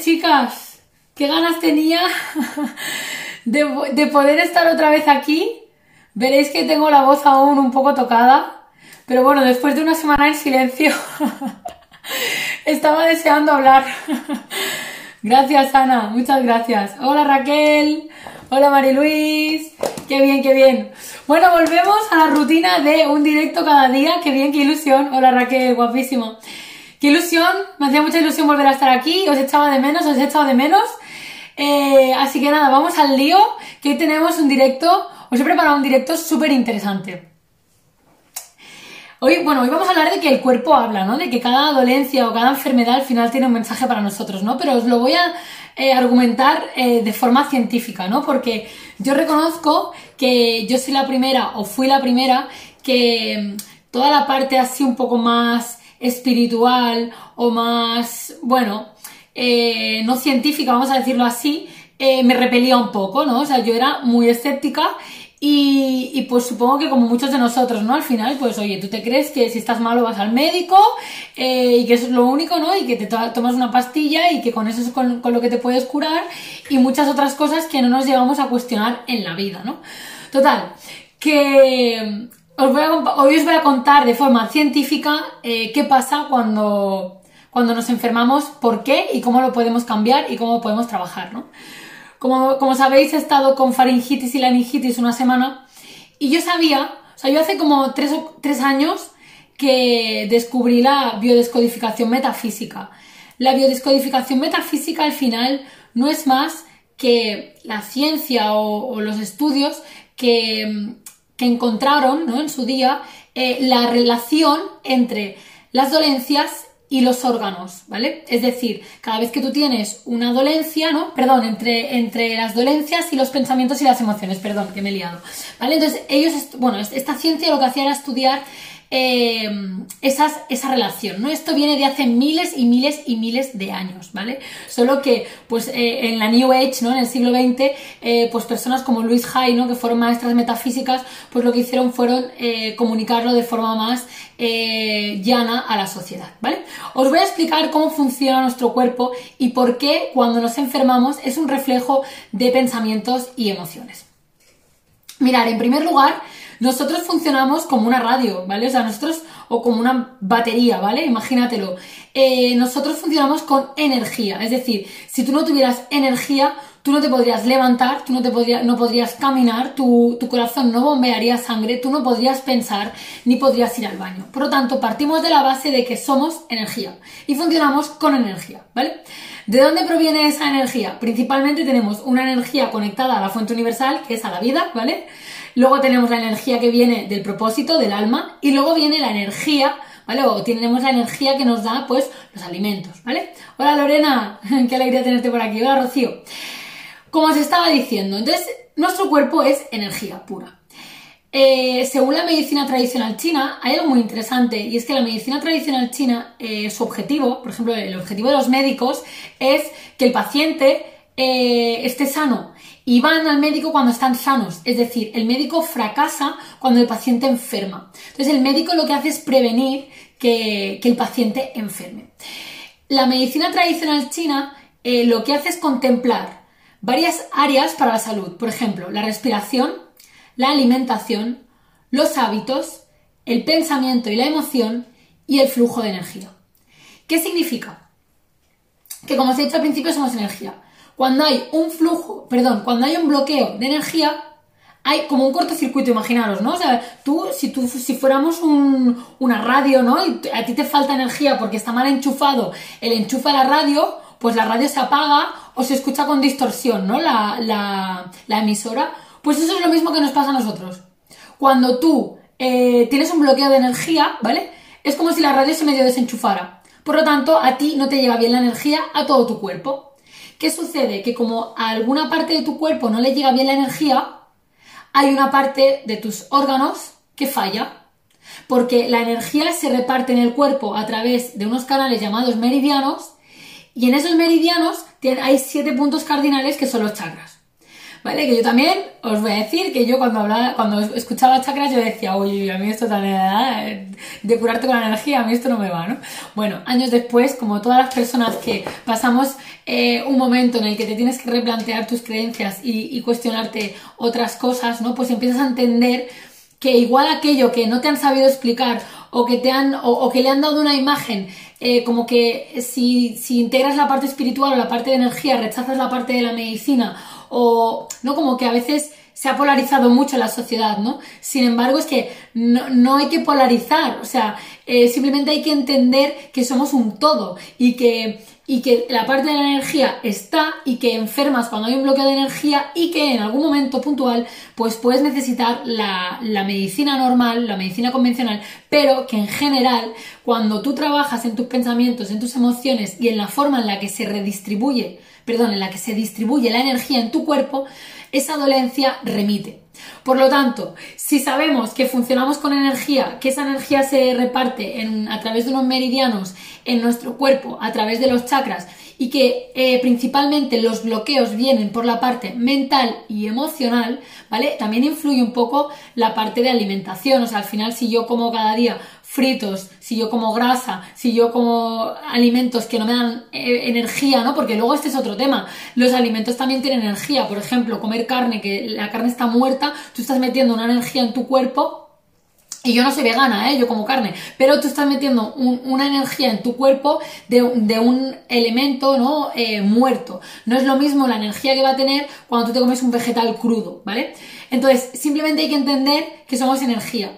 chicas, qué ganas tenía de, poder estar otra vez aquí. Veréis que tengo la voz aún un poco tocada, pero bueno, después de una semana en silencio, estaba deseando hablar. Gracias, Ana, muchas gracias. Hola, Raquel. Hola, Mariluis. Qué bien, qué bien. Bueno, volvemos a la rutina de un directo cada día. Qué bien, qué ilusión. Hola, Raquel, guapísimo. Qué ilusión, me hacía mucha ilusión volver a estar aquí, os echaba de menos, os he echado de menos. Eh, así que nada, vamos al lío, que hoy tenemos un directo, os he preparado un directo súper interesante. Hoy, bueno, hoy vamos a hablar de que el cuerpo habla, ¿no? De que cada dolencia o cada enfermedad al final tiene un mensaje para nosotros, ¿no? Pero os lo voy a eh, argumentar eh, de forma científica, ¿no? Porque yo reconozco que yo soy la primera o fui la primera que mm, toda la parte así un poco más espiritual o más, bueno, eh, no científica, vamos a decirlo así, eh, me repelía un poco, ¿no? O sea, yo era muy escéptica y, pues supongo que como muchos de nosotros, ¿no? Al final, pues oye, tú te crees que si estás malo vas al médico eh, y que eso es lo único, ¿no? Y que te tomas una pastilla y que con eso es con, con, lo que te puedes curar y muchas otras cosas que no nos llegamos a cuestionar en la vida, ¿no? Total, que hoy os voy a contar de forma científica eh, qué pasa cuando, cuando nos enfermamos, por qué y cómo lo podemos cambiar y cómo podemos trabajar, ¿no? Como, como sabéis, he estado con faringitis y laringitis una semana y yo sabía, o sea, yo hace como tres, tres años que descubrí la biodescodificación metafísica. La biodescodificación metafísica al final no es más que la ciencia o los estudios que que encontraron ¿no? en su día eh, la relación entre las dolencias y los órganos, ¿vale? Es decir, cada vez que tú tienes una dolencia, ¿no? Perdón, entre, entre las dolencias y los pensamientos y las emociones, perdón, que me he liado, ¿vale? Entonces, ellos, bueno, esta ciencia lo que hacía era estudiar eh, esa relación, ¿no? Esto viene de hace miles y miles y miles de años, ¿vale? Solo que, pues, eh, en la New Age, ¿no? En el siglo XX, eh, pues personas como Louise Hay, ¿no? Que fueron maestras metafísicas, pues lo que hicieron fueron comunicarlo de forma más llana a la sociedad, ¿vale? Os voy a explicar cómo funciona nuestro cuerpo y por qué cuando nos enfermamos es un reflejo de pensamientos y emociones. Mirar, en primer lugar, nosotros funcionamos como una radio, ¿vale? O sea, nosotros, o como una batería, ¿vale? Imagínatelo. Eh, nosotros funcionamos con energía, es decir, si tú no tuvieras energía, tú no te podrías levantar, tú no, te podrías, no podrías caminar, tu, tu, corazón no bombearía sangre, tú no podrías pensar ni podrías ir al baño. Por lo tanto, partimos de la base de que somos energía y funcionamos con energía, ¿vale? ¿De dónde proviene esa energía? Principalmente tenemos una energía conectada a la fuente universal, que es a la vida, ¿vale? Luego tenemos la energía que viene del propósito, del alma, y luego viene la energía, ¿vale? O tenemos la energía que nos da, pues, los alimentos, ¿vale? Hola Lorena, qué alegría tenerte por aquí. Hola Rocío. Como os estaba diciendo, entonces, nuestro cuerpo es energía pura. Eh, según la medicina tradicional china, hay algo muy interesante y es que la medicina tradicional china, eh, su objetivo, por ejemplo, el objetivo de los médicos es que el paciente eh, esté sano y van al médico cuando están sanos. Es decir, el médico fracasa cuando el paciente enferma. Entonces, el médico lo que hace es prevenir que, el paciente enferme. La medicina tradicional china eh, lo que hace es contemplar varias áreas para la salud. Por ejemplo, la respiración, la alimentación, los hábitos, el pensamiento y la emoción y el flujo de energía. ¿Qué significa? Que como os he dicho al principio somos energía. Cuando hay un flujo, perdón, cuando hay un bloqueo de energía, hay como un cortocircuito, imaginaros, ¿no? O sea, tú, si, tú, si fuéramos una radio, ¿no? Y a ti te falta energía porque está mal enchufado el enchufe de la radio, pues la radio se apaga o se escucha con distorsión, ¿no? La, la, emisora. Pues eso es lo mismo que nos pasa a nosotros. Cuando tú eh, tienes un bloqueo de energía, ¿vale? Es como si la radio se medio desenchufara. Por lo tanto, a ti no te llega bien la energía a todo tu cuerpo. ¿Qué sucede? Que como a alguna parte de tu cuerpo no le llega bien la energía, hay una parte de tus órganos que falla. Porque la energía se reparte en el cuerpo a través de unos canales llamados meridianos y en esos meridianos hay siete puntos cardinales que son los chakras. ¿Vale? Que yo también os voy a decir que yo cuando hablaba, cuando escuchaba chakras yo decía, oye, a mí esto tan eh, de curarte con la energía, a mí esto no me va, ¿no? Bueno, años después, como todas las personas que pasamos eh, un momento en el que te tienes que replantear tus creencias y, y cuestionarte otras cosas, ¿no? Pues empiezas a entender que igual aquello que no te han sabido explicar o que te han o, que le han dado una imagen eh, como que si, si, integras la parte espiritual o la parte de energía rechazas la parte de la medicina o no como que a veces se ha polarizado mucho la sociedad, ¿no? Sin embargo, es que no, no hay que polarizar, o sea, eh, simplemente hay que entender que somos un todo y que y que la parte de la energía está y que enfermas cuando hay un bloqueo de energía y que en algún momento puntual pues puedes necesitar la, la, medicina normal, la medicina convencional, pero que en general cuando tú trabajas en tus pensamientos, en tus emociones y en la forma en la que se redistribuye, perdón, en la que se distribuye la energía en tu cuerpo, esa dolencia remite. Por lo tanto, si sabemos que funcionamos con energía, que esa energía se reparte a través de unos meridianos en nuestro cuerpo, a través de los chakras, y que eh, principalmente los bloqueos vienen por la parte mental y emocional, ¿vale? También influye un poco la parte de alimentación, o sea, al final si yo como cada día fritos, si yo como grasa, si yo como alimentos que no me dan eh, energía, ¿no? Porque luego este es otro tema. Los alimentos también tienen energía. Por ejemplo, comer carne, que la carne está muerta, tú estás metiendo una energía en tu cuerpo. Y yo no soy vegana, ¿eh? yo como carne, pero tú estás metiendo una energía en tu cuerpo de, un elemento ¿no? Eh, muerto. No es lo mismo la energía que va a tener cuando tú te comes un vegetal crudo, ¿vale? Entonces, simplemente hay que entender que somos energía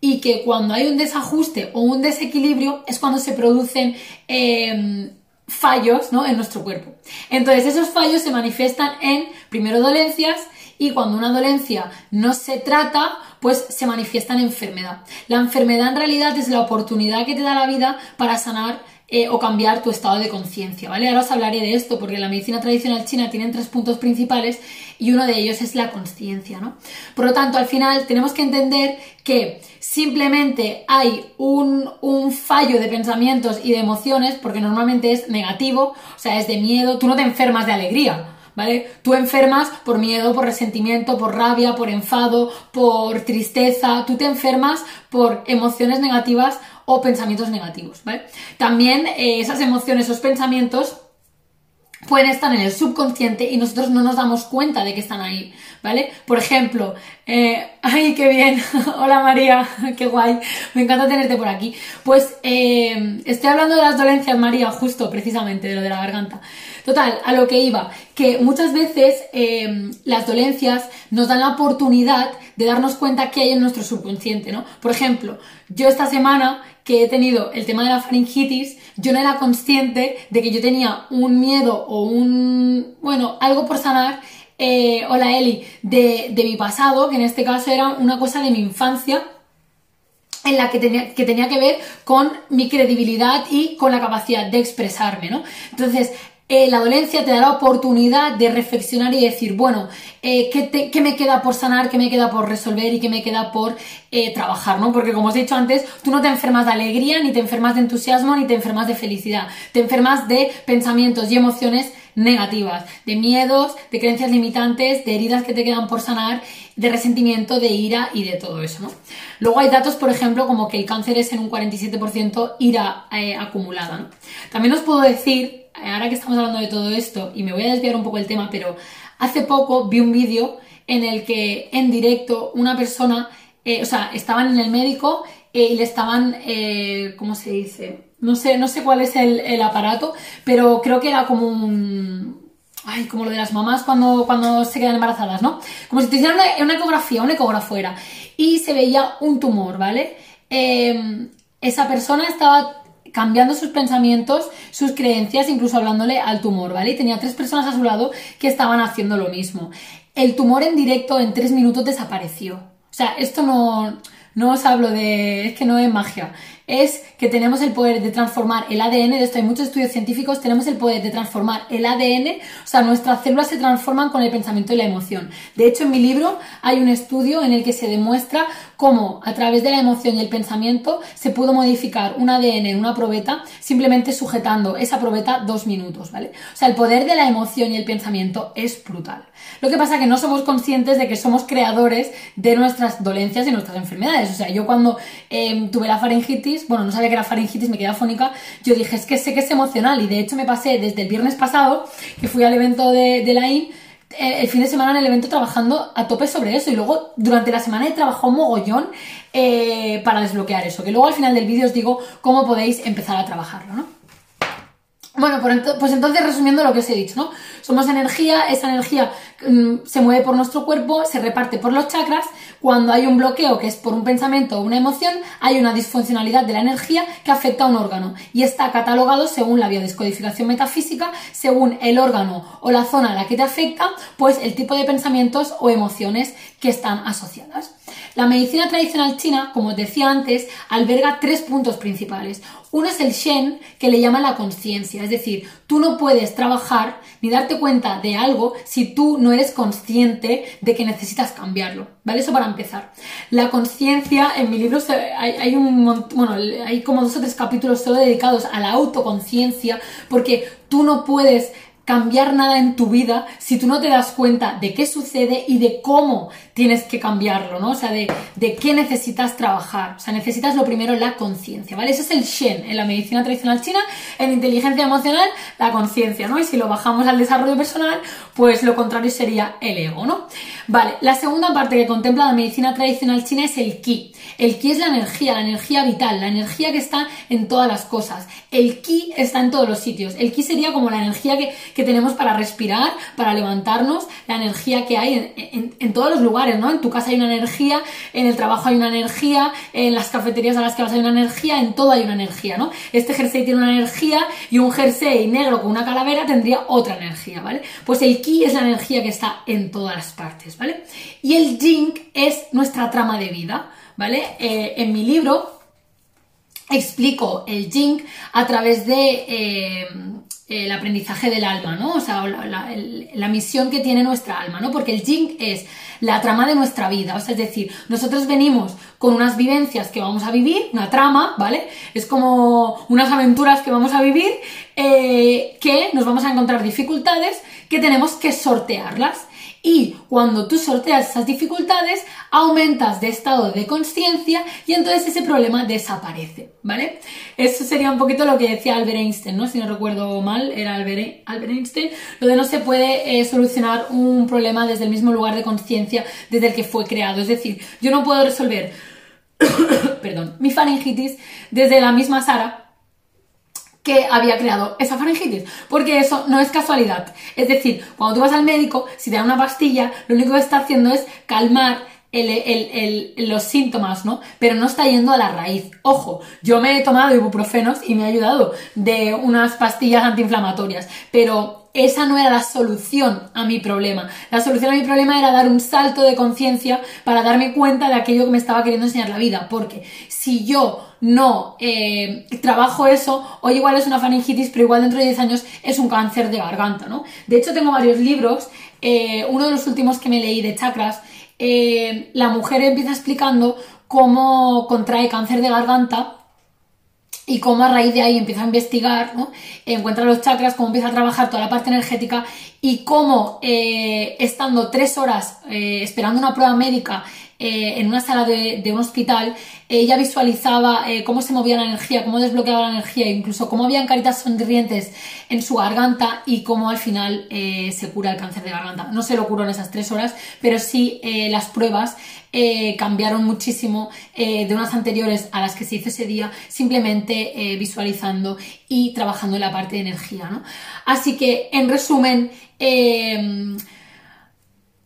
y que cuando hay un desajuste o un desequilibrio es cuando se producen em, fallos ¿no? en nuestro cuerpo. Entonces esos fallos se manifiestan en, primero, dolencias y cuando una dolencia no se trata, pues se manifiesta en enfermedad. La enfermedad en realidad es la oportunidad que te da la vida para sanar eh, o cambiar tu estado de conciencia, ¿vale? Ahora os hablaré de esto porque la medicina tradicional china tiene tres puntos principales y uno de ellos es la conciencia, ¿no? Por lo tanto, al final tenemos que entender que simplemente hay un, un, fallo de pensamientos y de emociones, porque normalmente es negativo, o sea, es de miedo, tú no te enfermas de alegría, ¿vale? Tú enfermas por miedo, por resentimiento, por rabia, por enfado, por tristeza, tú te enfermas por emociones negativas o pensamientos negativos, ¿vale? También eh, esas emociones, esos pensamientos pueden estar en el subconsciente y nosotros no nos damos cuenta de que están ahí, ¿vale? Por ejemplo, eh, ¡ay, qué bien! Hola María, qué guay, me encanta tenerte por aquí. Pues eh, estoy hablando de las dolencias, María, justo, precisamente, de lo de la garganta. Total, a lo que iba, que muchas veces eh, las dolencias nos dan la oportunidad de darnos cuenta que hay en nuestro subconsciente, ¿no? Por ejemplo, yo esta semana que he tenido el tema de la faringitis, yo no era consciente de que yo tenía un miedo o un, bueno, algo por sanar, eh, hola Eli, de, mi pasado, que en este caso era una cosa de mi infancia, en la que tenía, que tenía que ver con mi credibilidad y con la capacidad de expresarme, ¿no? Entonces, eh, la dolencia te da la oportunidad de reflexionar y decir, bueno, eh, ¿qué, me queda por sanar, qué me queda por resolver y qué me queda por eh, trabajar, ¿no? Porque como os he dicho antes, tú no te enfermas de alegría, ni te enfermas de entusiasmo, ni te enfermas de felicidad. Te enfermas de pensamientos y emociones negativas, de miedos, de creencias limitantes, de heridas que te quedan por sanar, de resentimiento, de ira y de todo eso, ¿no? Luego hay datos, por ejemplo, como que el cáncer es en un 47% ira acumulada, ¿no? También os puedo decir ahora que estamos hablando de todo esto, y me voy a desviar un poco el tema, pero hace poco vi un vídeo en el que en directo una persona, eh, o sea, estaban en el médico eh, y le estaban, eh, ¿cómo se dice? No sé, no sé cuál es el, aparato, pero creo que era como un, Ay, como lo de las mamás cuando, cuando se quedan embarazadas, ¿no? Como si te hicieran una, una, ecografía, un ecógrafo era. Y se veía un tumor, ¿vale? esa persona estaba cambiando sus pensamientos, sus creencias, incluso hablándole al tumor, ¿vale? Y tenía tres personas a su lado que estaban haciendo lo mismo. El tumor en directo en tres minutos desapareció. O sea, esto no, no os hablo de... es que no es magia. Es que tenemos el poder de transformar el ADN, de esto hay muchos estudios científicos, tenemos el poder de transformar el ADN, o sea, nuestras células se transforman con el pensamiento y la emoción. De hecho, en mi libro hay un estudio en el que se demuestra cómo a través de la emoción y el pensamiento se pudo modificar un ADN en una probeta simplemente sujetando esa probeta dos minutos, ¿vale? O sea, el poder de la emoción y el pensamiento es brutal. Lo que pasa es que no somos conscientes de que somos creadores de nuestras dolencias y nuestras enfermedades. O sea, yo cuando em, tuve la faringitis, bueno, no sabía que era faringitis, me quedé afónica, yo dije, es que sé que es emocional y de hecho me pasé desde el viernes pasado, que fui al evento de, de la IN, eh, el fin de semana en el evento trabajando a tope sobre eso y luego durante la semana he trabajado mogollón eh, para desbloquear eso, que luego al final del vídeo os digo cómo podéis empezar a trabajarlo, ¿no? Bueno, pues entonces resumiendo lo que os he dicho, ¿no? Somos energía, esa energía mm, se mueve por nuestro cuerpo, se reparte por los chakras. Cuando hay un bloqueo que es por un pensamiento o una emoción, hay una disfuncionalidad de la energía que afecta a un órgano y está catalogado según la biodescodificación metafísica, según el órgano o la zona a la que te afecta, pues el tipo de pensamientos o emociones que están asociadas. La medicina tradicional china, como os decía antes, alberga tres puntos principales. Uno es el Shen, que le llama la conciencia, es decir, tú no puedes trabajar ni darte cuenta de algo si tú no eres consciente de que necesitas cambiarlo, ¿vale? Eso para empezar. La conciencia, en mi libro hay, un bueno, hay como dos o tres capítulos solo dedicados a la autoconciencia, porque tú no puedes cambiar nada en tu vida si tú no te das cuenta de qué sucede y de cómo tienes que cambiarlo, ¿no? O sea, de, de qué necesitas trabajar. O sea, necesitas lo primero la conciencia, ¿vale? Ese es el Shen en la medicina tradicional china, en inteligencia emocional, la conciencia, ¿no? Y si lo bajamos al desarrollo personal, pues lo contrario sería el ego, ¿no? Vale, la segunda parte que contempla la medicina tradicional china es el Ki. El Ki es la energía, la energía vital, la energía que está en todas las cosas. El Ki está en todos los sitios. El Ki sería como la energía que, que tenemos para respirar, para levantarnos, la energía que hay en, todos los lugares, ¿no? En tu casa hay una energía, en el trabajo hay una energía, en las cafeterías a las que vas hay una energía, en todo hay una energía, ¿no? Este jersey tiene una energía y un jersey negro con una calavera tendría otra energía, ¿vale? Pues el ki es la energía que está en todas las partes, ¿vale? Y el jing es nuestra trama de vida, ¿vale? Eh, en mi libro explico el jing a través de eh, el aprendizaje del alma, ¿no? O sea, la, misión que tiene nuestra alma, ¿no? Porque el Jing es la trama de nuestra vida, o sea, es decir, nosotros venimos con unas vivencias que vamos a vivir, una trama, ¿vale? Es como unas aventuras que vamos a vivir, eh, que nos vamos a encontrar dificultades, que tenemos que sortearlas. Y cuando tú sorteas esas dificultades, aumentas de estado de conciencia y entonces ese problema desaparece, ¿vale? Eso sería un poquito lo que decía Albert Einstein, ¿no? Si no recuerdo mal, era Albert, Einstein, lo de no se puede eh, solucionar un problema desde el mismo lugar de conciencia desde el que fue creado. Es decir, yo no puedo resolver, perdón, mi faringitis desde la misma Sara que había creado esa faringitis, porque eso no es casualidad. Es decir, cuando tú vas al médico, si te da una pastilla, lo único que está haciendo es calmar los síntomas, ¿no? Pero no está yendo a la raíz. Ojo, yo me he tomado ibuprofenos y me ha ayudado de unas pastillas antiinflamatorias, pero esa no era la solución a mi problema. La solución a mi problema era dar un salto de conciencia para darme cuenta de aquello que me estaba queriendo enseñar la vida. Porque si yo no eh, trabajo eso, hoy igual es una faringitis, pero igual dentro de 10 años es un cáncer de garganta, ¿no? De hecho, tengo varios libros. Eh, uno de los últimos que me leí de chakras, eh, la mujer empieza explicando cómo contrae cáncer de garganta y cómo a raíz de ahí empieza a investigar, ¿no? encuentra los chakras, cómo empieza a trabajar toda la parte energética y cómo eh, estando tres horas eh, esperando una prueba médica eh, en una sala de, un hospital, ella visualizaba cómo se movía la energía, cómo desbloqueaba la energía, incluso cómo habían caritas sonrientes en su garganta y cómo al final se cura el cáncer de garganta. No se lo curó en esas tres horas, pero sí las pruebas eh, cambiaron muchísimo eh, de unas anteriores a las que se hizo ese día, simplemente eh, visualizando y trabajando en la parte de energía. ¿no? Así que, en resumen,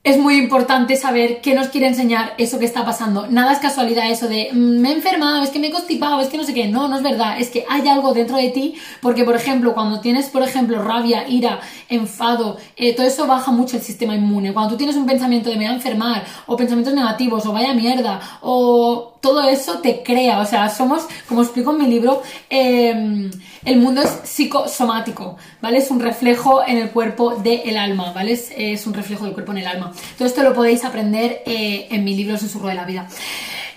es muy importante saber qué nos quiere enseñar eso que está pasando. Nada es casualidad eso de mm, me he enfermado, es que me he constipado, es que no sé qué. No, no es verdad. Es que hay algo dentro de ti porque, por ejemplo, cuando tienes, por ejemplo, rabia, ira, enfado, eh, todo eso baja mucho el sistema inmune. Cuando tú tienes un pensamiento de me voy a enfermar o pensamientos negativos o vaya mierda o todo eso te crea, o sea, somos, como explico en mi libro, em, el mundo es psicosomático, ¿vale? Es un reflejo en el cuerpo del alma, ¿vale? Es, un reflejo del cuerpo en el alma. Todo esto lo podéis aprender eh, en mi libro Susurro de la Vida.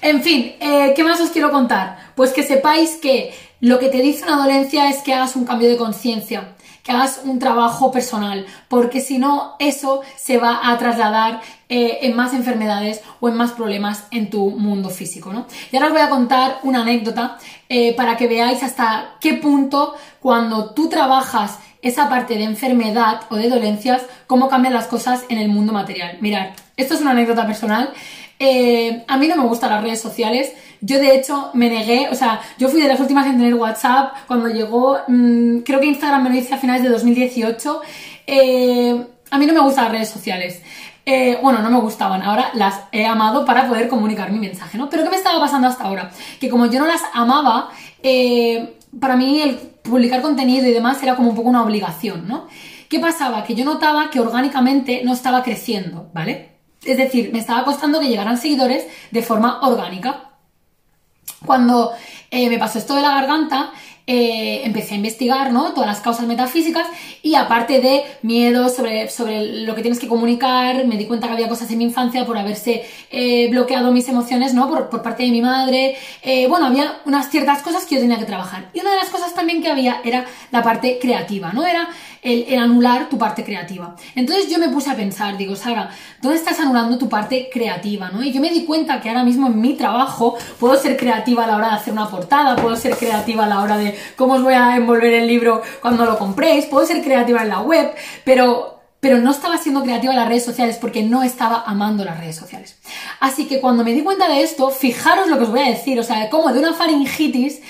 En fin, eh, ¿qué más os quiero contar? Pues que sepáis que lo que te dice una dolencia es que hagas un cambio de conciencia que hagas un trabajo personal, porque si no, eso se va a trasladar eh, en más enfermedades o en más problemas en tu mundo físico, ¿no? Y ahora os voy a contar una anécdota eh, para que veáis hasta qué punto cuando tú trabajas esa parte de enfermedad o de dolencias, cómo cambian las cosas en el mundo material. Mirad, esto es una anécdota personal. Eh, a mí no me gustan las redes sociales, yo de hecho me negué, o sea, yo fui de las últimas en tener WhatsApp cuando llegó, mm, creo que Instagram me lo hice a finales de 2018. Eh, a mí no me gustan las redes sociales. Eh, bueno, no me gustaban, ahora las he amado para poder comunicar mi mensaje, ¿no? Pero ¿qué me estaba pasando hasta ahora? Que como yo no las amaba, eh, para mí el publicar contenido y demás era como un poco una obligación, ¿no? ¿Qué pasaba? Que yo notaba que orgánicamente no estaba creciendo, ¿vale? Es decir, me estaba costando que llegaran seguidores de forma orgánica. Cuando eh, me pasó esto de la garganta, eh, empecé a investigar ¿no? todas las causas metafísicas y aparte de miedo sobre, sobre lo que tienes que comunicar, me di cuenta que había cosas en mi infancia por haberse eh, bloqueado mis emociones ¿no? por, por parte de mi madre. bueno, había unas ciertas cosas que yo tenía que trabajar. Y una de las cosas también que había era la parte creativa, ¿no? Era el, anular tu parte creativa. Entonces yo me puse a pensar, digo, Sara, ¿dónde estás anulando tu parte creativa? ¿no? Y yo me di cuenta que ahora mismo en mi trabajo puedo ser creativa a la hora de hacer una portada, puedo ser creativa a la hora de cómo os voy a envolver el libro cuando lo compréis, puedo ser creativa en la web, pero pero no estaba siendo creativa en las redes sociales porque no estaba amando las redes sociales. Así que cuando me di cuenta de esto, fijaros lo que os voy a decir, o sea, como de una faringitis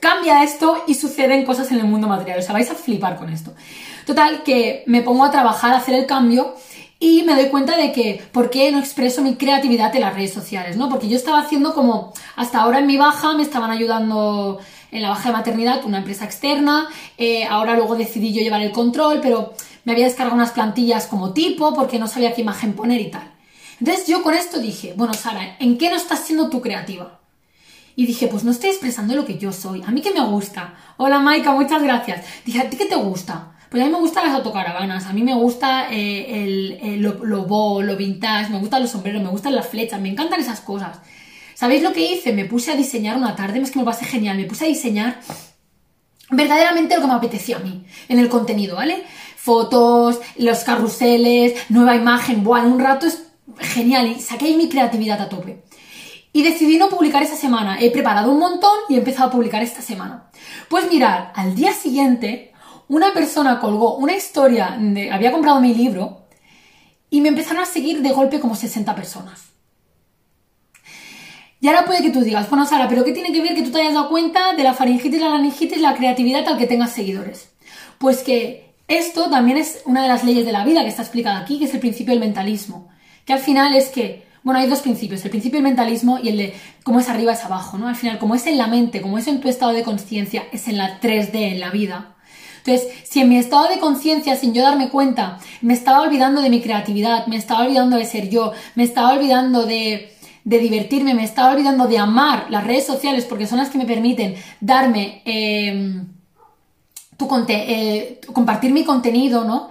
cambia esto y suceden cosas en el mundo material. O sea, vais a flipar con esto. Total, que me pongo a trabajar, a hacer el cambio y me doy cuenta de que, ¿por qué no expreso mi creatividad en las redes sociales? ¿no? Porque yo estaba haciendo como, hasta ahora en mi baja me estaban ayudando en la baja de maternidad una empresa externa, eh, ahora luego decidí yo llevar el control, pero me había descargado unas plantillas como tipo porque no sabía qué imagen poner y tal. Entonces yo con esto dije, bueno Sara, ¿en qué no estás siendo tú creativa? Y dije, pues no estoy expresando lo que yo soy. A mí que me gusta. Hola Maika, muchas gracias. Dije, ¿a ti qué te gusta? Pues a mí me gustan las autocaravanas, a mí me gusta eh, el, lo, lo bo, lo vintage, me gustan los sombreros, me gustan las flechas, me encantan esas cosas. ¿Sabéis lo que hice? Me puse a diseñar una tarde, es que me pasé genial, me puse a diseñar verdaderamente lo que me apetecía a mí en el contenido, ¿vale? Fotos, los carruseles, nueva imagen, buah, en un rato es genial y saqué mi creatividad a tope. Y decidí no publicar esa semana. He preparado un montón y he empezado a publicar esta semana. Pues mirar, al día siguiente, una persona colgó una historia, de, había comprado mi libro, y me empezaron a seguir de golpe como 60 personas. Y ahora puede que tú digas, bueno, Sara, pero ¿qué tiene que ver que tú te hayas dado cuenta de la faringitis, la laringitis, la creatividad al que tengas seguidores? Pues que esto también es una de las leyes de la vida que está explicada aquí, que es el principio del mentalismo. Que al final es que bueno, hay dos principios, el principio del mentalismo y el de cómo es arriba es abajo, ¿no? Al final, como es en la mente, como es en tu estado de conciencia, es en la 3D, en la vida. Entonces, si en mi estado de conciencia, sin yo darme cuenta, me estaba olvidando de mi creatividad, me estaba olvidando de ser yo, me estaba olvidando de, divertirme, me estaba olvidando de amar las redes sociales porque son las que me permiten darme, em, tu eh, compartir mi contenido, ¿no?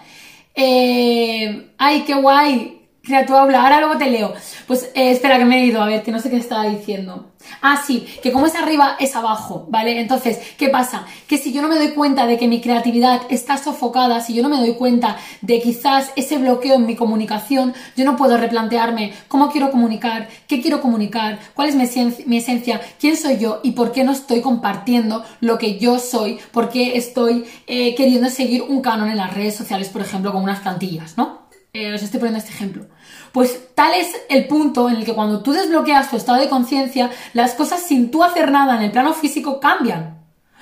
Eh, ay, qué guay, Criatura habla, ahora luego te leo. Pues eh, espera que me he ido, a ver, que no sé qué estaba diciendo. Ah, sí, que como es arriba es abajo, ¿vale? Entonces, ¿qué pasa? Que si yo no me doy cuenta de que mi creatividad está sofocada, si yo no me doy cuenta de quizás ese bloqueo en mi comunicación, yo no puedo replantearme cómo quiero comunicar, qué quiero comunicar, cuál es mi, esencia, quién soy yo y por qué no estoy compartiendo lo que yo soy, por qué estoy eh, queriendo seguir un canon en las redes sociales, por ejemplo, con unas plantillas, ¿no? Eh, os estoy poniendo este ejemplo. Pues tal es el punto en el que cuando tú desbloqueas tu estado de conciencia, las cosas sin tú hacer nada en el plano físico cambian.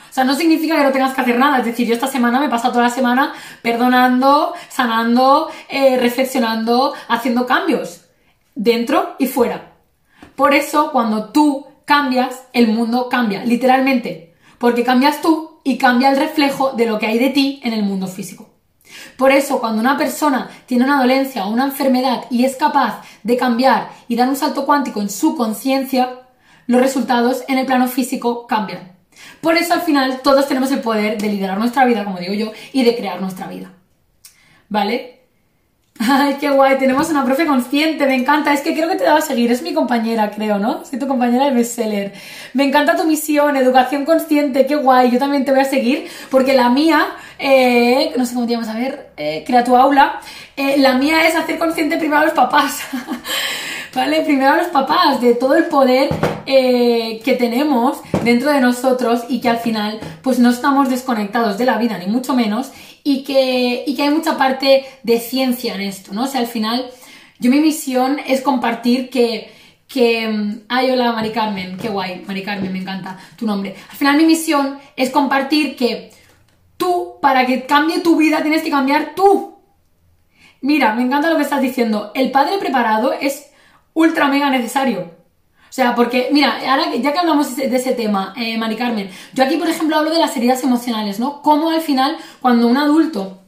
O sea, no significa que no tengas que hacer nada. Es decir, yo esta semana me he pasado toda la semana perdonando, sanando, eh, reflexionando, haciendo cambios. Dentro y fuera. Por eso, cuando tú cambias, el mundo cambia. Literalmente. Porque cambias tú y cambia el reflejo de lo que hay de ti en el mundo físico. Por eso, cuando una persona tiene una dolencia o una enfermedad y es capaz de cambiar y dar un salto cuántico en su conciencia, los resultados en el plano físico cambian. Por eso al final todos tenemos el poder de liderar nuestra vida, como digo yo, y de crear nuestra vida. ¿Vale? Ay, qué guay, tenemos una profe consciente, me encanta, es que creo que te daba a seguir, es mi compañera, creo, ¿no? Soy tu compañera de bestseller. Me encanta tu misión, educación consciente, qué guay, yo también te voy a seguir, porque la mía, eh, no sé cómo te llamas, a ver, eh, crea tu aula, eh, la mía es hacer consciente primero a los papás, ¿vale? Primero a los papás de todo el poder que tenemos dentro de nosotros y que al final, pues no estamos desconectados de la vida, ni mucho menos, y que, y que hay mucha parte de ciencia en esto, ¿no? O sea, al final, yo mi misión es compartir que, que... Mm, ay, hola, Mari Carmen, qué guay, Mari Carmen, me encanta tu nombre. Al final mi misión es compartir que tú, para que cambie tu vida, tienes que cambiar tú. Mira, me encanta lo que estás diciendo. El padre preparado es ultra mega necesario. O sea, porque, mira, ahora ya que hablamos de ese tema, eh, Mari Carmen, yo aquí, por ejemplo, hablo de las heridas emocionales, ¿no? Cómo al final, cuando un adulto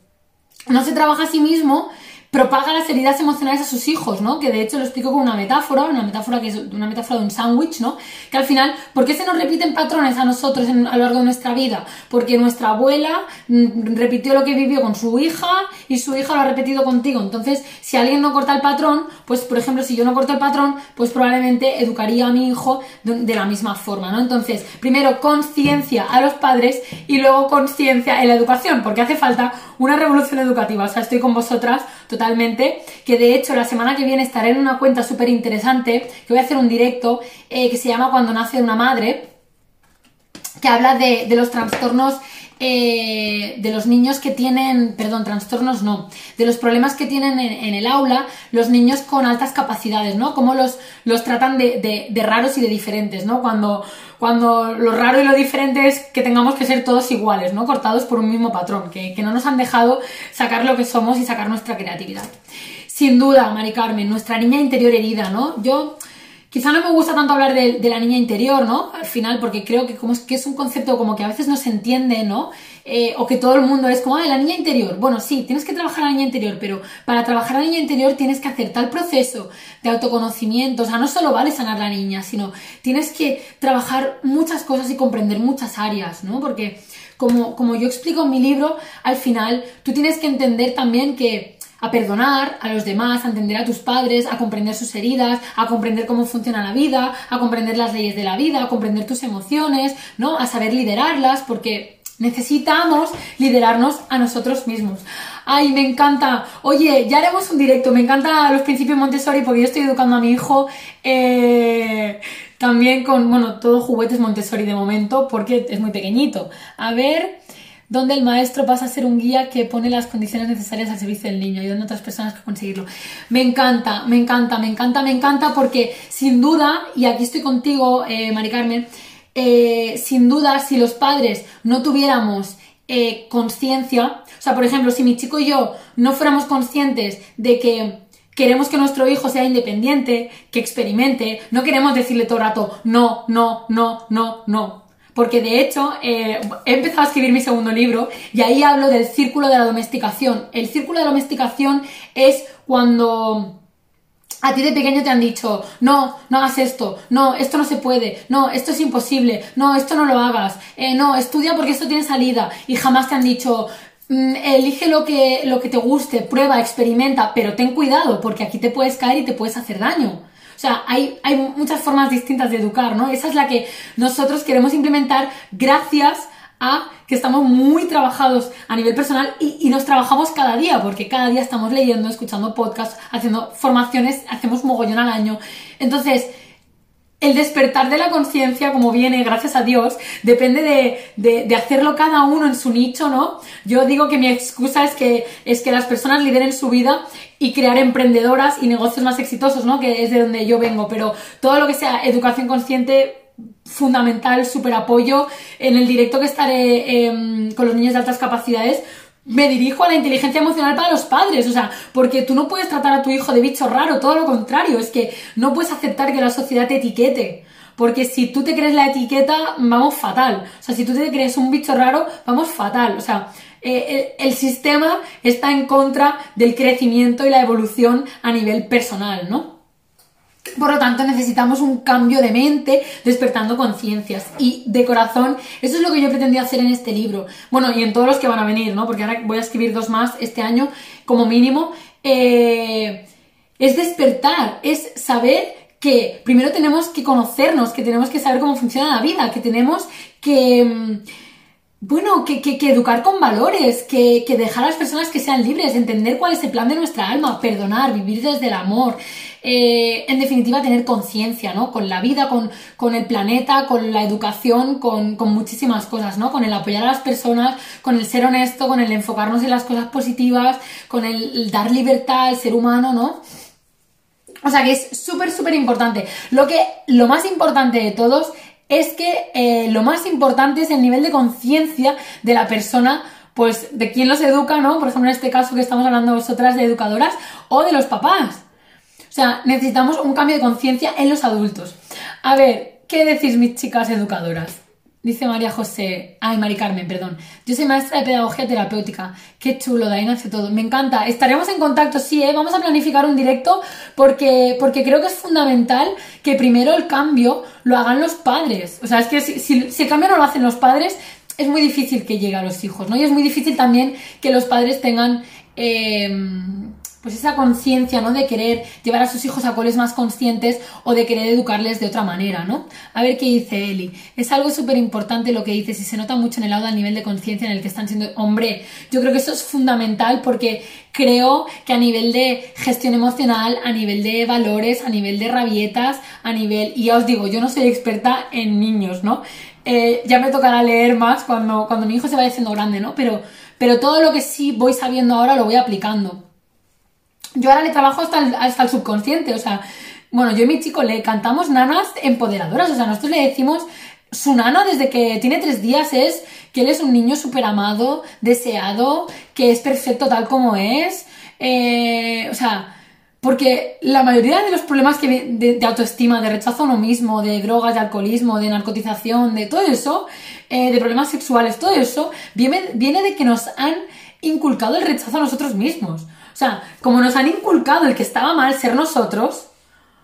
no se trabaja a sí mismo, propaga las heridas emocionales a sus hijos, ¿no? Que de hecho lo explico con una metáfora, una metáfora que es una metáfora de un sándwich, ¿no? Que al final, ¿por qué se nos repiten patrones a nosotros a lo largo de nuestra vida? Porque nuestra abuela mm, repitió lo que vivió con su hija y su hija lo ha repetido contigo. Entonces, si alguien no corta el patrón, pues por ejemplo, si yo no corto el patrón, pues probablemente educaría a mi hijo de, de la misma forma, ¿no? Entonces, primero conciencia a los padres y luego conciencia en la educación, porque hace falta una revolución educativa. O sea, estoy con vosotras totalmente, que de hecho la semana que viene estaré en una cuenta súper interesante, que voy a hacer un directo, eh, que se llama Cuando nace una madre, que habla de, los trastornos eh, de los niños que tienen, perdón, trastornos no, de los problemas que tienen en, el aula los niños con altas capacidades, ¿no? Cómo los, los tratan de, de, raros y de diferentes, ¿no? Cuando, cuando lo raro y lo diferente es que tengamos que ser todos iguales, ¿no? Cortados por un mismo patrón, que, que no nos han dejado sacar lo que somos y sacar nuestra creatividad. Sin duda, Mari Carmen, nuestra niña interior herida, ¿no? Yo Quizá no me gusta tanto hablar de, la niña interior, ¿no? Al final, porque creo que, como es, que es un concepto como que a veces no se entiende, ¿no? Eh, o que todo el mundo es como, ah, la niña interior. Bueno, sí, tienes que trabajar la niña interior, pero para trabajar la niña interior tienes que hacer tal proceso de autoconocimiento. O sea, no solo vale sanar la niña, sino tienes que trabajar muchas cosas y comprender muchas áreas, ¿no? Porque, como, como yo explico en mi libro, al final tú tienes que entender también que a perdonar a los demás, a entender a tus padres, a comprender sus heridas, a comprender cómo funciona la vida, a comprender las leyes de la vida, a comprender tus emociones, ¿no? A saber liderarlas, porque necesitamos liderarnos a nosotros mismos. Ay, me encanta. Oye, ya haremos un directo. Me encanta los principios Montessori porque yo estoy educando a mi hijo eh, también con, bueno, todo juguetes Montessori de momento porque es muy pequeñito. A ver donde el maestro pasa a ser un guía que pone las condiciones necesarias al servicio del niño, ayudando a otras personas a conseguirlo. Me encanta, me encanta, me encanta, me encanta, porque sin duda, y aquí estoy contigo, eh, Mari Carmen, eh, sin duda, si los padres no tuviéramos eh, conciencia, o sea, por ejemplo, si mi chico y yo no fuéramos conscientes de que queremos que nuestro hijo sea independiente, que experimente, no queremos decirle todo el rato, no, no, no, no, no, porque de hecho eh, he empezado a escribir mi segundo libro y ahí hablo del círculo de la domesticación. El círculo de la domesticación es cuando a ti de pequeño te han dicho, no, no hagas esto, no, esto no se puede, no, esto es imposible, no, esto no lo hagas, eh, no, estudia porque esto tiene salida y jamás te han dicho, mm, elige lo que, lo que te guste, prueba, experimenta, pero ten cuidado porque aquí te puedes caer y te puedes hacer daño. O sea, hay, hay muchas formas distintas de educar, ¿no? Esa es la que nosotros queremos implementar gracias a que estamos muy trabajados a nivel personal y, y, nos trabajamos cada día, porque cada día estamos leyendo, escuchando podcasts, haciendo formaciones, hacemos mogollón al año. Entonces, el despertar de la conciencia, como viene, gracias a Dios, depende de, de, hacerlo cada uno en su nicho, ¿no? Yo digo que mi excusa es que, es que las personas lideren su vida y crear emprendedoras y negocios más exitosos, ¿no? Que es de donde yo vengo, pero todo lo que sea educación consciente, fundamental, súper apoyo. En el directo que estaré em, con los niños de altas capacidades, me dirijo a la inteligencia emocional para los padres, o sea, porque tú no puedes tratar a tu hijo de bicho raro, todo lo contrario, es que no puedes aceptar que la sociedad te etiquete. Porque si tú te crees la etiqueta, vamos fatal. O sea, si tú te crees un bicho raro, vamos fatal. O sea, eh, el, el, sistema está en contra del crecimiento y la evolución a nivel personal, ¿no? Por lo tanto, necesitamos un cambio de mente, despertando conciencias. Y de corazón, eso es lo que yo pretendía hacer en este libro. Bueno, y en todos los que van a venir, ¿no? Porque ahora voy a escribir dos más este año, como mínimo. Eh, es despertar, es saber que primero tenemos que conocernos, que tenemos que saber cómo funciona la vida, que tenemos que mm, bueno, que, educar con valores, que, dejar a las personas que sean libres, entender cuál es el plan de nuestra alma, perdonar, vivir desde el amor, eh, en definitiva tener conciencia, ¿no? Con la vida, con, el planeta, con la educación, con, muchísimas cosas, ¿no? Con el apoyar a las personas, con el ser honesto, con el enfocarnos en las cosas positivas, con el, dar libertad al ser humano, ¿no? O sea que es súper, súper importante. Lo que, lo más importante de todos es que eh, lo más importante es el nivel de conciencia de la persona, pues de quién los educa, ¿no? Por ejemplo, en este caso que estamos hablando vosotras de educadoras o de los papás. O sea, necesitamos un cambio de conciencia en los adultos. A ver, ¿qué decís mis chicas educadoras? Dice María José, ay, Mari Carmen, perdón. Yo soy maestra de pedagogía terapéutica. Qué chulo, ahí nace todo. Me encanta. Estaremos en contacto, sí, ¿eh? Vamos a planificar un directo porque, porque creo que es fundamental que primero el cambio lo hagan los padres. O sea, es que si, si, el cambio no lo hacen los padres, es muy difícil que llegue a los hijos, ¿no? Y es muy difícil también que los padres tengan... Eh, pues esa conciencia, ¿no? De querer llevar a sus hijos a coles más conscientes o de querer educarles de otra manera, ¿no? A ver qué dice Eli. Es algo súper importante lo que dices y se nota mucho en el audio al nivel de conciencia en el que están siendo... Hombre, yo creo que eso es fundamental porque creo que a nivel de gestión emocional, a nivel de valores, a nivel de rabietas, a nivel... Y ya os digo, yo no soy experta en niños, ¿no? Eh, ya me tocará leer más cuando, cuando mi hijo se vaya haciendo grande, ¿no? Pero, pero todo lo que sí voy sabiendo ahora lo voy aplicando yo ahora le trabajo hasta el, hasta el subconsciente, o sea, bueno, yo y mi chico le cantamos nanas empoderadoras, o sea, nosotros le decimos, su nano desde que tiene tres días es que él es un niño súper amado, deseado, que es perfecto tal como es, eh, o sea, porque la mayoría de los problemas que de, autoestima, de rechazo a uno mismo, de drogas, de alcoholismo, de narcotización, de todo eso, eh, de problemas sexuales, todo eso, viene, viene de que nos han inculcado el rechazo a nosotros mismos. O sea, como nos han inculcado el que estaba mal ser nosotros,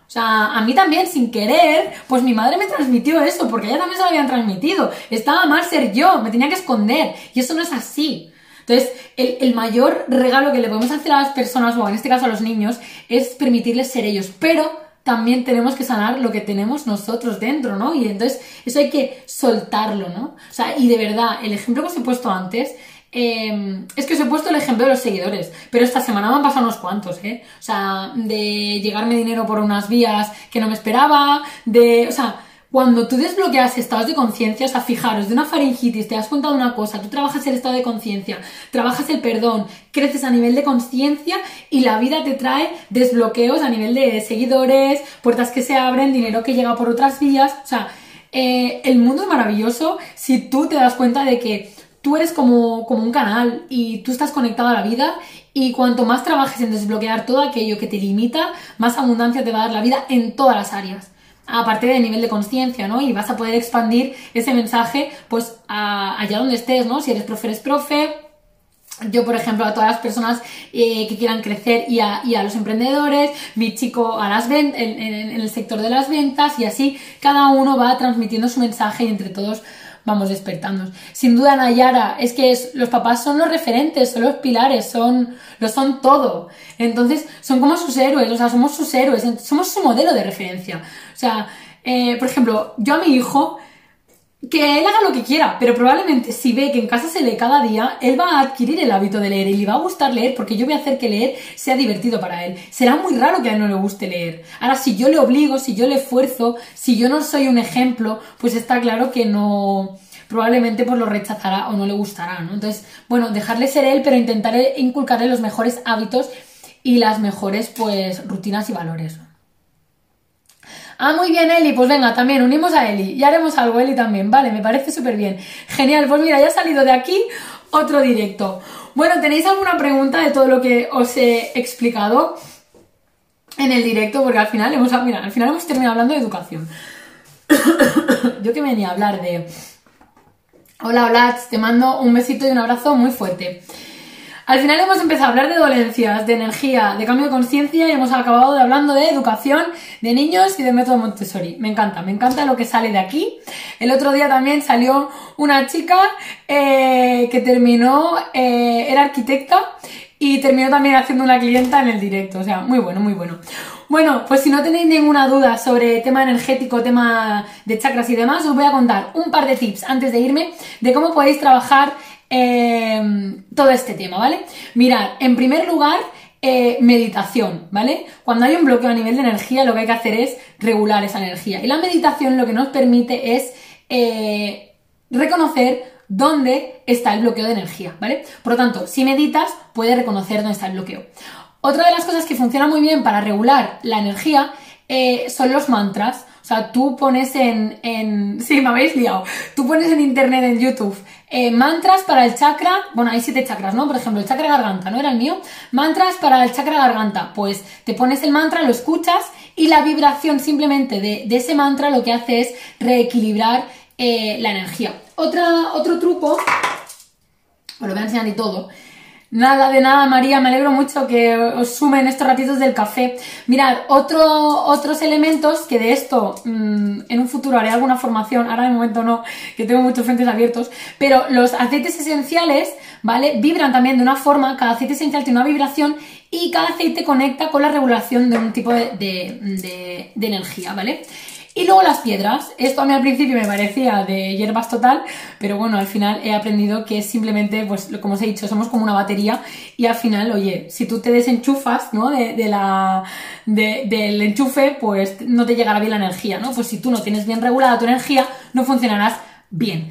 o sea, a mí también, sin querer, pues mi madre me transmitió eso, porque ella también se lo habían transmitido. Estaba mal ser yo, me tenía que esconder. Y eso no es así. Entonces, el, el, mayor regalo que le podemos hacer a las personas, o en este caso a los niños, es permitirles ser ellos. Pero también tenemos que sanar lo que tenemos nosotros dentro, ¿no? Y entonces, eso hay que soltarlo, ¿no? O sea, y de verdad, el ejemplo que os he puesto antes Em, es que os he puesto el ejemplo de los seguidores, pero esta semana me han pasado unos cuantos, ¿eh? O sea, de llegarme dinero por unas vías que no me esperaba, de. O sea, cuando tú desbloqueas estados de conciencia, o sea, fijaros, de una faringitis te has contado una cosa, tú trabajas el estado de conciencia, trabajas el perdón, creces a nivel de conciencia y la vida te trae desbloqueos a nivel de seguidores, puertas que se abren, dinero que llega por otras vías, o sea, eh, el mundo es maravilloso si tú te das cuenta de que tú eres como, un canal y tú estás conectado a la vida y cuanto más trabajes en desbloquear todo aquello que te limita, más abundancia te va a dar la vida en todas las áreas. Aparte del nivel de conciencia, ¿no? Y vas a poder expandir ese mensaje, pues, allá donde estés, ¿no? Si eres profe, eres profe, yo, por ejemplo, a todas las personas eh, que quieran crecer y a, los emprendedores, mi chico a las en, en, el sector de las ventas y así cada uno va transmitiendo su mensaje y entre todos vamos despertando. Sin duda, Nayara, es que los papás son los referentes, son los pilares, son, lo son todo. Entonces, son como sus héroes, o sea, somos sus héroes, somos su modelo de referencia. O sea, eh, por ejemplo, yo a mi hijo, que él haga lo que quiera, pero probablemente si ve que en casa se lee cada día, él va a adquirir el hábito de leer y le va a gustar leer porque yo voy a hacer que leer sea divertido para él. Será muy raro que a él no le guste leer. Ahora, si yo le obligo, si yo le esfuerzo, si yo no soy un ejemplo, pues está claro que no probablemente pues lo rechazará o no le gustará, ¿no? Entonces, bueno, dejarle ser él, pero intentar inculcarle los mejores hábitos y las mejores pues rutinas y valores. Ah, muy bien, Eli. Pues venga, también unimos a Eli. Y haremos algo, Eli también. Vale, me parece súper bien. Genial. Pues mira, ya ha salido de aquí otro directo. Bueno, ¿tenéis alguna pregunta de todo lo que os he explicado en el directo? Porque al final hemos, mira, al final hemos terminado hablando de educación. Yo que venía a hablar de... Hola, hola, te mando un besito y un abrazo muy fuerte. Al final hemos empezado a hablar de dolencias, de energía, de cambio de conciencia y hemos acabado hablando de educación de niños y de método Montessori. Me encanta, me encanta lo que sale de aquí. El otro día también salió una chica eh, que terminó, eh, era arquitecta y terminó también haciendo una clienta en el directo. O sea, muy bueno, muy bueno. Bueno, pues si no tenéis ninguna duda sobre tema energético, tema de chakras y demás, os voy a contar un par de tips antes de irme de cómo podéis trabajar Em, todo este tema, ¿vale? Mirad, en primer lugar, eh, meditación, ¿vale? Cuando hay un bloqueo a nivel de energía, lo que hay que hacer es regular esa energía. Y la meditación lo que nos permite es eh, reconocer dónde está el bloqueo de energía, ¿vale? Por lo tanto, si meditas, puedes reconocer dónde está el bloqueo. Otra de las cosas que funciona muy bien para regular la energía eh, son los mantras. O sea, tú pones en, en... Sí, me habéis liado. Tú pones en internet, en YouTube, eh, mantras para el chakra... Bueno, hay siete chakras, ¿no? Por ejemplo, el chakra garganta, ¿no era el mío? Mantras para el chakra garganta. Pues te pones el mantra, lo escuchas y la vibración simplemente de, ese mantra lo que hace es reequilibrar eh, la energía. Otra, otro truco... Os lo voy a enseñar y todo Nada de nada, María, me alegro mucho que os sumen estos ratitos del café. Mirad, otro, otros elementos que de esto mm, en un futuro haré alguna formación, ahora de momento no, que tengo muchos frentes abiertos, pero los aceites esenciales, ¿vale? Vibran también de una forma, cada aceite esencial tiene una vibración y cada aceite conecta con la regulación de un tipo de, de, de energía, ¿vale? Y luego las piedras. Esto a mí al principio me parecía de hierbas total, pero bueno, al final he aprendido que simplemente, pues como os he dicho, somos como una batería y al final, oye, si tú te desenchufas, ¿no? De, la, del enchufe, pues no te llegará bien la energía, ¿no? Pues si tú no tienes bien regulada tu energía, no funcionarás bien.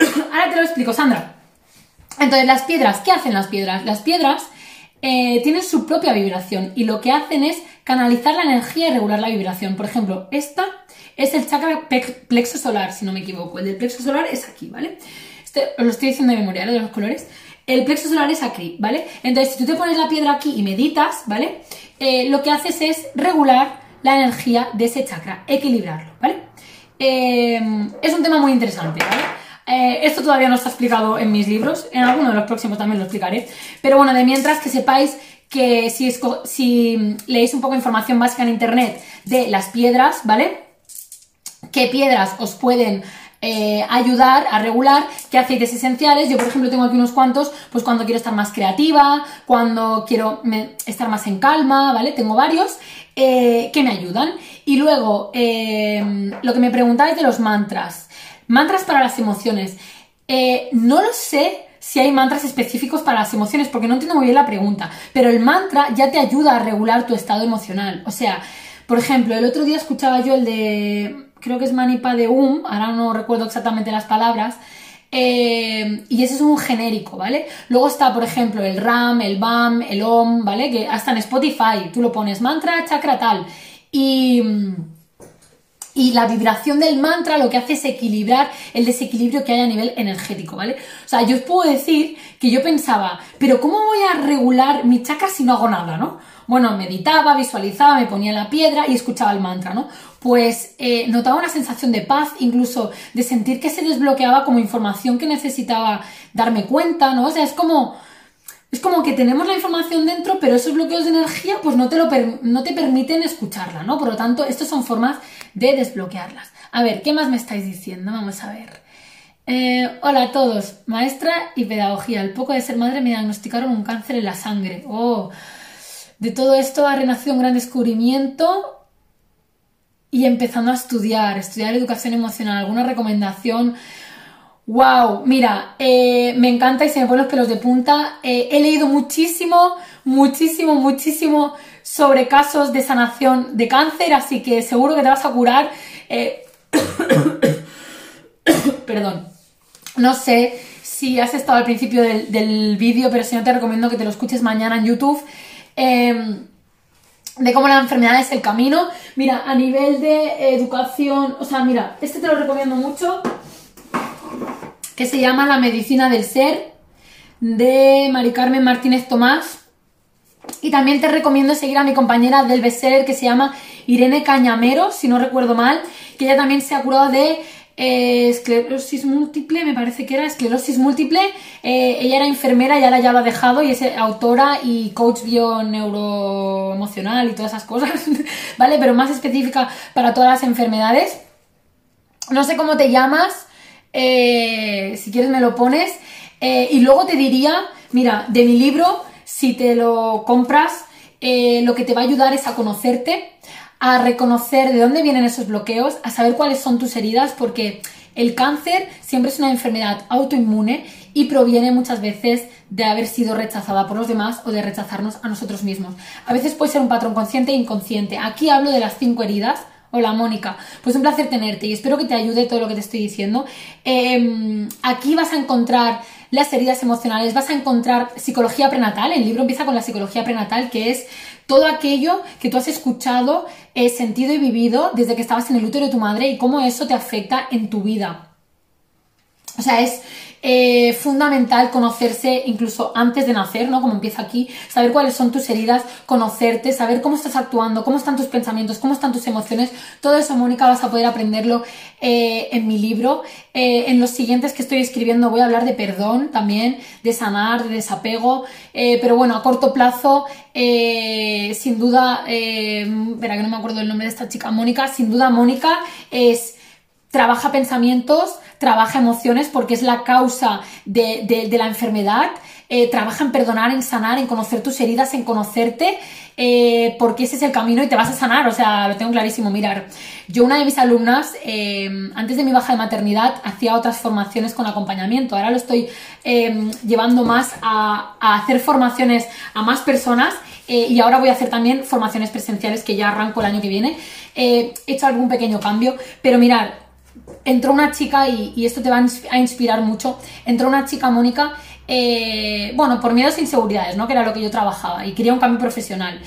Ahora te lo explico, Sandra. Entonces, las piedras, ¿qué hacen las piedras? Las piedras eh, tienen su propia vibración y lo que hacen es canalizar la energía y regular la vibración. Por ejemplo, esta es el chakra plexo solar, si no me equivoco. El del plexo solar es aquí, ¿vale? Este, os lo estoy diciendo de memoria, ¿eh? de los colores. El plexo solar es aquí, ¿vale? Entonces, si tú te pones la piedra aquí y meditas, ¿vale? Eh, lo que haces es regular la energía de ese chakra, equilibrarlo, ¿vale? es un tema muy interesante, ¿vale? Eh, esto todavía no está explicado en mis libros, en alguno de los próximos también lo explicaré. Pero bueno, de mientras que sepáis que si, si leéis un poco de información básica en internet de las piedras, ¿vale? ¿Qué piedras os pueden eh, ayudar a regular qué aceites esenciales. Yo, por ejemplo, tengo aquí unos cuantos, pues cuando quiero estar más creativa, cuando quiero estar más en calma, ¿vale? Tengo varios eh, que me ayudan. Y luego, lo que me preguntáis de los mantras. Mantras para las emociones. Eh, no lo sé si hay mantras específicos para las emociones, porque no entiendo muy bien la pregunta, pero el mantra ya te ayuda a regular tu estado emocional. O sea, por ejemplo, el otro día escuchaba yo el de, creo que es Manipa de Um, ahora no recuerdo exactamente las palabras, eh, y ese es un genérico, ¿vale? Luego está, por ejemplo, el RAM, el BAM, el OM, ¿vale? Que hasta en Spotify tú lo pones mantra, chakra, tal. Y y la vibración del mantra lo que hace es equilibrar el desequilibrio que hay a nivel energético, ¿vale? O sea, yo os puedo decir que yo pensaba, pero ¿cómo voy a regular mi chakra si no hago nada, no? Bueno, meditaba, visualizaba, me ponía la piedra y escuchaba el mantra, ¿no? Pues eh, notaba una sensación de paz, incluso de sentir que se desbloqueaba como información que necesitaba darme cuenta, ¿no? O sea, es como es como que tenemos la información dentro, pero esos bloqueos de energía pues no te, lo no te permiten escucharla, ¿no? Por lo tanto, estas son formas de desbloquearlas. A ver, ¿qué más me estáis diciendo? Vamos a ver. Eh, hola a todos, maestra y pedagogía. Al poco de ser madre me diagnosticaron un cáncer en la sangre. Oh, de todo esto ha renacido un gran descubrimiento y empezando a estudiar, estudiar educación emocional. ¿Alguna recomendación? Wow, mira, eh, me encanta y se me ponen los pelos de punta. Eh, he leído muchísimo, muchísimo, muchísimo sobre casos de sanación de cáncer, así que seguro que te vas a curar. Eh, perdón. No sé si has estado al principio del, vídeo, pero si no te recomiendo que te lo escuches mañana en YouTube. Em, de cómo la enfermedad es el camino. Mira, a nivel de educación, o sea, mira, este te lo recomiendo mucho que se llama La medicina del ser, de Mari Carmen Martínez Tomás. Y también te recomiendo seguir a mi compañera del bestseller que se llama Irene Cañamero, si no recuerdo mal, que ella también se ha curado de eh, esclerosis múltiple, me parece que era esclerosis múltiple. Eh, ella era enfermera y ahora ya lo ha dejado y es autora y coach bio-neuroemocional y todas esas cosas, ¿vale? Pero más específica para todas las enfermedades. No sé cómo te llamas, eh, si quieres me lo pones. y luego te diría, mira, de mi libro, si te lo compras, lo que te va a ayudar es a conocerte, a reconocer de dónde vienen esos bloqueos, a saber cuáles son tus heridas, porque el cáncer siempre es una enfermedad autoinmune y proviene muchas veces de haber sido rechazada por los demás o de rechazarnos a nosotros mismos. A veces puede ser un patrón consciente e inconsciente. Aquí hablo de las cinco heridas. Hola Mónica, pues un placer tenerte y espero que te ayude todo lo que te estoy diciendo. Em, aquí vas a encontrar las heridas emocionales, vas a encontrar psicología prenatal. El libro empieza con la psicología prenatal, que es todo aquello que tú has escuchado, eh, sentido y vivido desde que estabas en el útero de tu madre y cómo eso te afecta en tu vida. O sea, es eh, fundamental conocerse incluso antes de nacer, ¿no? Como empieza aquí, saber cuáles son tus heridas, conocerte, saber cómo estás actuando, cómo están tus pensamientos, cómo están tus emociones. Todo eso, Mónica, vas a poder aprenderlo eh, en mi libro. Eh, en los siguientes que estoy escribiendo voy a hablar de perdón también, de sanar, de desapego. pero bueno, a corto plazo, sin duda, verá que no me acuerdo el nombre de esta chica, Mónica, sin duda Mónica es trabaja pensamientos, trabaja emociones porque es la causa de, la enfermedad, eh, trabaja en perdonar, en sanar, en conocer tus heridas, en conocerte, eh, porque ese es el camino y te vas a sanar, o sea, lo tengo clarísimo. Mirar, yo una de mis alumnas, eh, antes de mi baja de maternidad, hacía otras formaciones con acompañamiento, ahora lo estoy llevando más a, a, hacer formaciones a más personas y ahora voy a hacer también formaciones presenciales que ya arranco el año que viene. he hecho algún pequeño cambio, pero mirar, entró una chica, y, esto te va a inspirar mucho, entró una chica, Mónica, eh, bueno, por miedos e inseguridades, ¿no? Que era lo que yo trabajaba y quería un cambio profesional.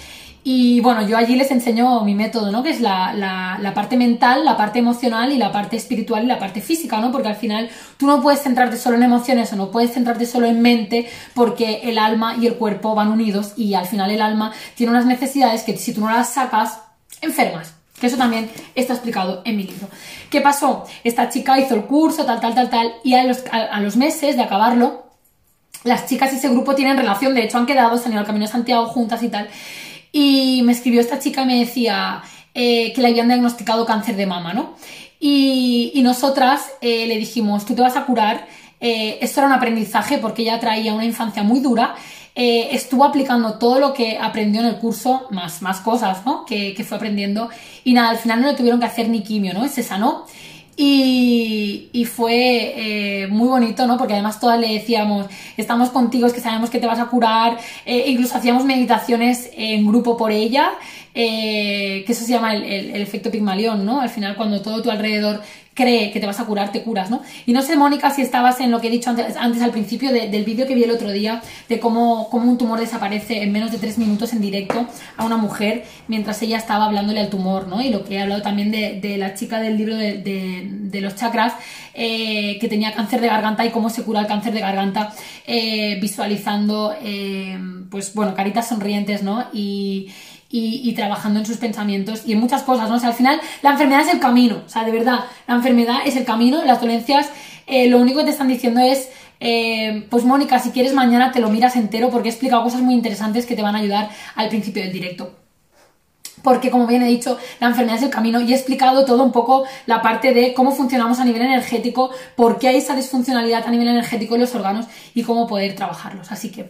Y bueno, yo allí les enseño mi método, ¿no? Que es la, la, parte mental, la parte emocional y la parte espiritual y la parte física, ¿no? Porque al final tú no puedes centrarte solo en emociones o no puedes centrarte solo en mente porque el alma y el cuerpo van unidos y al final el alma tiene unas necesidades que si tú no las sacas, enfermas. Que eso también está explicado en mi libro. ¿Qué pasó? Esta chica hizo el curso, tal, tal, tal, tal, y a los, a, los meses de acabarlo, las chicas y ese grupo tienen relación, de hecho han quedado, se han ido al Camino de Santiago juntas y tal. Y me escribió esta chica y me decía eh, que le habían diagnosticado cáncer de mama, ¿no? Y, nosotras eh, le dijimos, tú te vas a curar. Eh, esto era un aprendizaje porque ella traía una infancia muy dura eh, estuvo aplicando todo lo que aprendió en el curso, más, más cosas, ¿no? Que, fue aprendiendo. Y nada, al final no le tuvieron que hacer ni quimio, ¿no? Se sanó. Y, y fue eh, muy bonito, ¿no? Porque además todas le decíamos, estamos contigo, es que sabemos que te vas a curar. Eh, incluso hacíamos meditaciones en grupo por ella, que eso se llama el, el, el efecto Pigmalión, ¿no? Al final, cuando todo tu alrededor cree que te vas a curar, te curas, ¿no? Y no sé, Mónica, si estabas en lo que he dicho antes, antes al principio del vídeo que vi el otro día, de cómo, cómo, un tumor desaparece en menos de tres minutos en directo a una mujer mientras ella estaba hablándole al tumor, ¿no? Y lo que he hablado también de, la chica del libro de, los chakras, eh, que tenía cáncer de garganta y cómo se cura el cáncer de garganta eh, visualizando, eh, pues bueno, caritas sonrientes, ¿no? Y y, trabajando en sus pensamientos y en muchas cosas, ¿no? O sea, al final la enfermedad es el camino, o sea, de verdad, la enfermedad es el camino, las dolencias, eh, lo único que te están diciendo es, eh, pues Mónica, si quieres mañana te lo miras entero porque he explicado cosas muy interesantes que te van a ayudar al principio del directo porque como bien he dicho, la enfermedad es el camino y he explicado todo un poco la parte de cómo funcionamos a nivel energético, por qué hay esa disfuncionalidad a nivel energético en los órganos y cómo poder trabajarlos. Así que,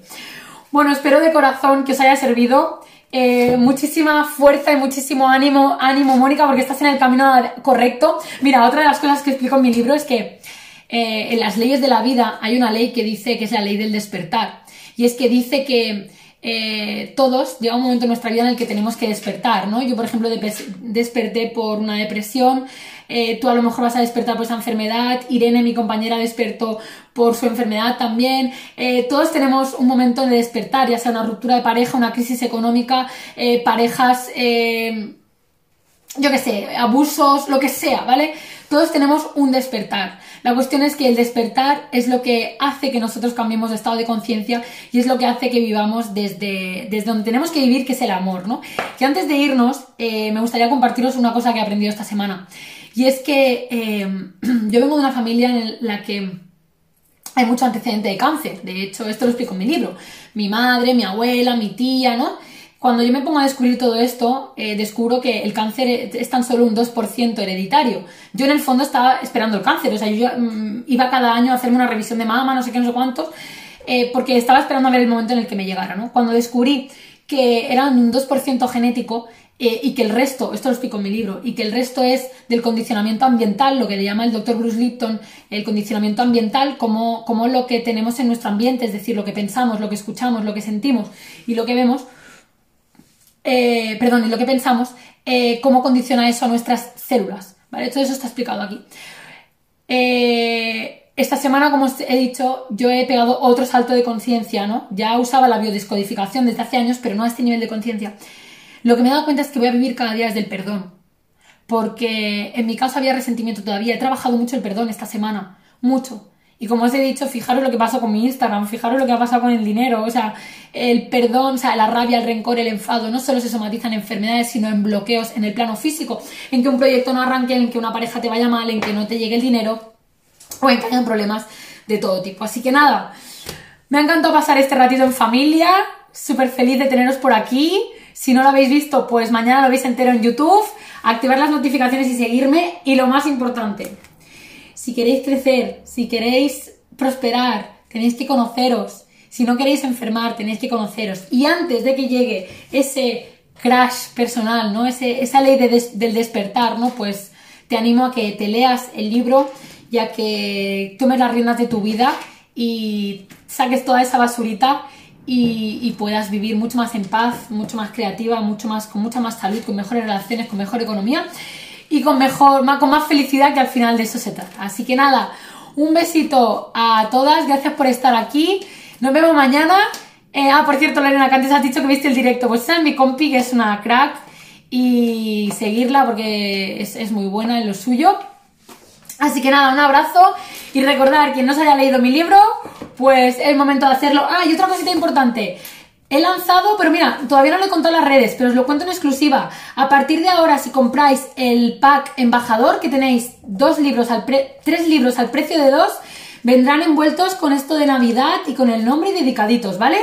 bueno, espero de corazón que os haya servido. Eh, muchísima fuerza y muchísimo ánimo, ánimo, Mónica, porque estás en el camino correcto. Mira, otra de las cosas que explico en mi libro es que eh, en las leyes de la vida hay una ley que dice que es la ley del despertar. Y es que dice que eh, todos llega un momento en nuestra vida en el que tenemos que despertar, ¿no? Yo, por ejemplo, desperté por una depresión, eh, tú a lo mejor vas a despertar por esa enfermedad, Irene, mi compañera, despertó por su enfermedad también. Eh, todos tenemos un momento de despertar, ya sea una ruptura de pareja, una crisis económica, parejas, yo qué sé, abusos, lo que sea, ¿vale? Todos tenemos un despertar. La cuestión es que el despertar es lo que hace que nosotros cambiemos de estado de conciencia y es lo que hace que vivamos desde, desde donde tenemos que vivir, que es el amor, ¿no? Que antes de irnos, eh, me gustaría compartiros una cosa que he aprendido esta semana. Y es que eh, yo vengo de una familia en la que hay mucho antecedente de cáncer. De hecho, esto lo explico en mi libro. Mi madre, mi abuela, mi tía, ¿no? Cuando yo me pongo a descubrir todo esto, eh, descubro que el cáncer es tan solo un 2% hereditario. Yo en el fondo estaba esperando el cáncer, o sea, yo mm, iba cada año a hacerme una revisión de mama, no sé qué, no sé cuántos, eh, porque estaba esperando a ver el momento en el que me llegara, ¿no? Cuando descubrí que era un 2% genético eh, y que el resto, esto lo explico en mi libro, y que el resto es del condicionamiento ambiental, lo que le llama el doctor Bruce Lipton, el condicionamiento ambiental, como, como lo que tenemos en nuestro ambiente, es decir, lo que pensamos, lo que escuchamos, lo que sentimos y lo que vemos, eh, perdón, y lo que pensamos, eh, cómo condiciona eso a nuestras células. ¿vale? Todo eso está explicado aquí. Eh, esta semana, como os he dicho, yo he pegado otro salto de conciencia, ¿no? Ya usaba la biodescodificación desde hace años, pero no a este nivel de conciencia. Lo que me he dado cuenta es que voy a vivir cada día desde el perdón. Porque en mi caso había resentimiento todavía. He trabajado mucho el perdón esta semana. Mucho. Y como os he dicho, fijaros lo que pasó con mi Instagram, fijaros lo que ha pasado con el dinero, o sea, el perdón, o sea, la rabia, el rencor, el enfado, no solo se somatizan en enfermedades, sino en bloqueos en el plano físico, en que un proyecto no arranque, en que una pareja te vaya mal, en que no te llegue el dinero, o en que hayan problemas de todo tipo. Así que nada, me ha encantado pasar este ratito en familia, súper feliz de teneros por aquí. Si no lo habéis visto, pues mañana lo veis entero en YouTube, activar las notificaciones y seguirme. Y lo más importante, si queréis crecer, si queréis prosperar, tenéis que conoceros. Si no queréis enfermar, tenéis que conoceros. Y antes de que llegue ese crash personal, ¿no? Esa ley del despertar, ¿no? Pues te animo a que te leas el libro y a que tomes las riendas de tu vida y saques toda esa basurita y, puedas vivir mucho más en paz, mucho más creativa, mucho más, con mucha más salud, con mejores relaciones, con mejor economía y con mejor, con más felicidad que al final de eso se trata. Así que nada, un besito a todas, gracias por estar aquí. Nos vemos mañana. Eh, ah, por cierto, Lorena, que antes has dicho que viste el directo. Pues esa es mi compi, que es una crack. Y seguirla porque es, es muy buena en lo suyo. Así que nada, un abrazo y recordar, quien no se haya leído mi libro, pues es momento de hacerlo. Ah, y otra cosita importante. He lanzado, pero mira, todavía no lo he contado las redes, pero os lo cuento en exclusiva. A partir de ahora, si compráis el pack embajador, que tenéis dos libros al tres libros al precio de dos, vendrán envueltos con esto de Navidad y con el nombre y dedicaditos, ¿vale?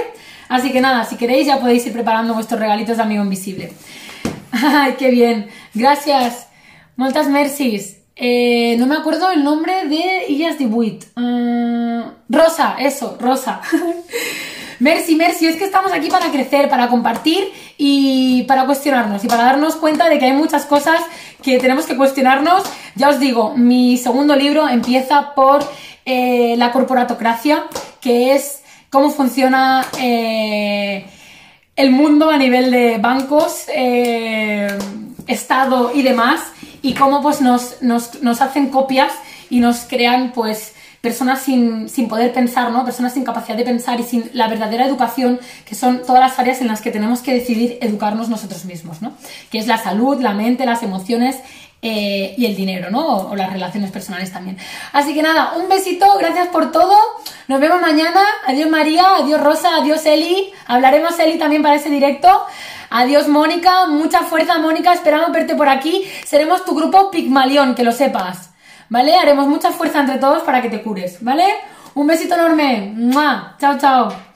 Así que nada, si queréis ya podéis ir preparando vuestros regalitos de amigo invisible. ¡Ay, qué bien! Gracias. Muchas mercies. Eh, no me acuerdo el nombre de Illas de. Mm, Rosa, eso, Rosa. Merci, merci, es que estamos aquí para crecer, para compartir y para cuestionarnos y para darnos cuenta de que hay muchas cosas que tenemos que cuestionarnos. Ya os digo, mi segundo libro empieza por eh, la corporatocracia, que es cómo funciona eh, el mundo a nivel de bancos, Estado y demás, y cómo pues nos, nos, nos hacen copias y nos crean pues personas sin, sin, poder pensar, ¿no? Personas sin capacidad de pensar y sin la verdadera educación, que son todas las áreas en las que tenemos que decidir educarnos nosotros mismos, ¿no? Que es la salud, la mente, las emociones eh, y el dinero, ¿no? O, o, las relaciones personales también. Así que nada, un besito, gracias por todo. Nos vemos mañana. Adiós María, adiós Rosa, adiós Eli. Hablaremos Eli también para ese directo. Adiós Mónica, mucha fuerza Mónica, esperamos verte por aquí. Seremos tu grupo Pigmalión, que lo sepas. ¿vale? Haremos mucha fuerza entre todos para que te cures, ¿vale? Un besito enorme. ¡Mua! Chao, chao.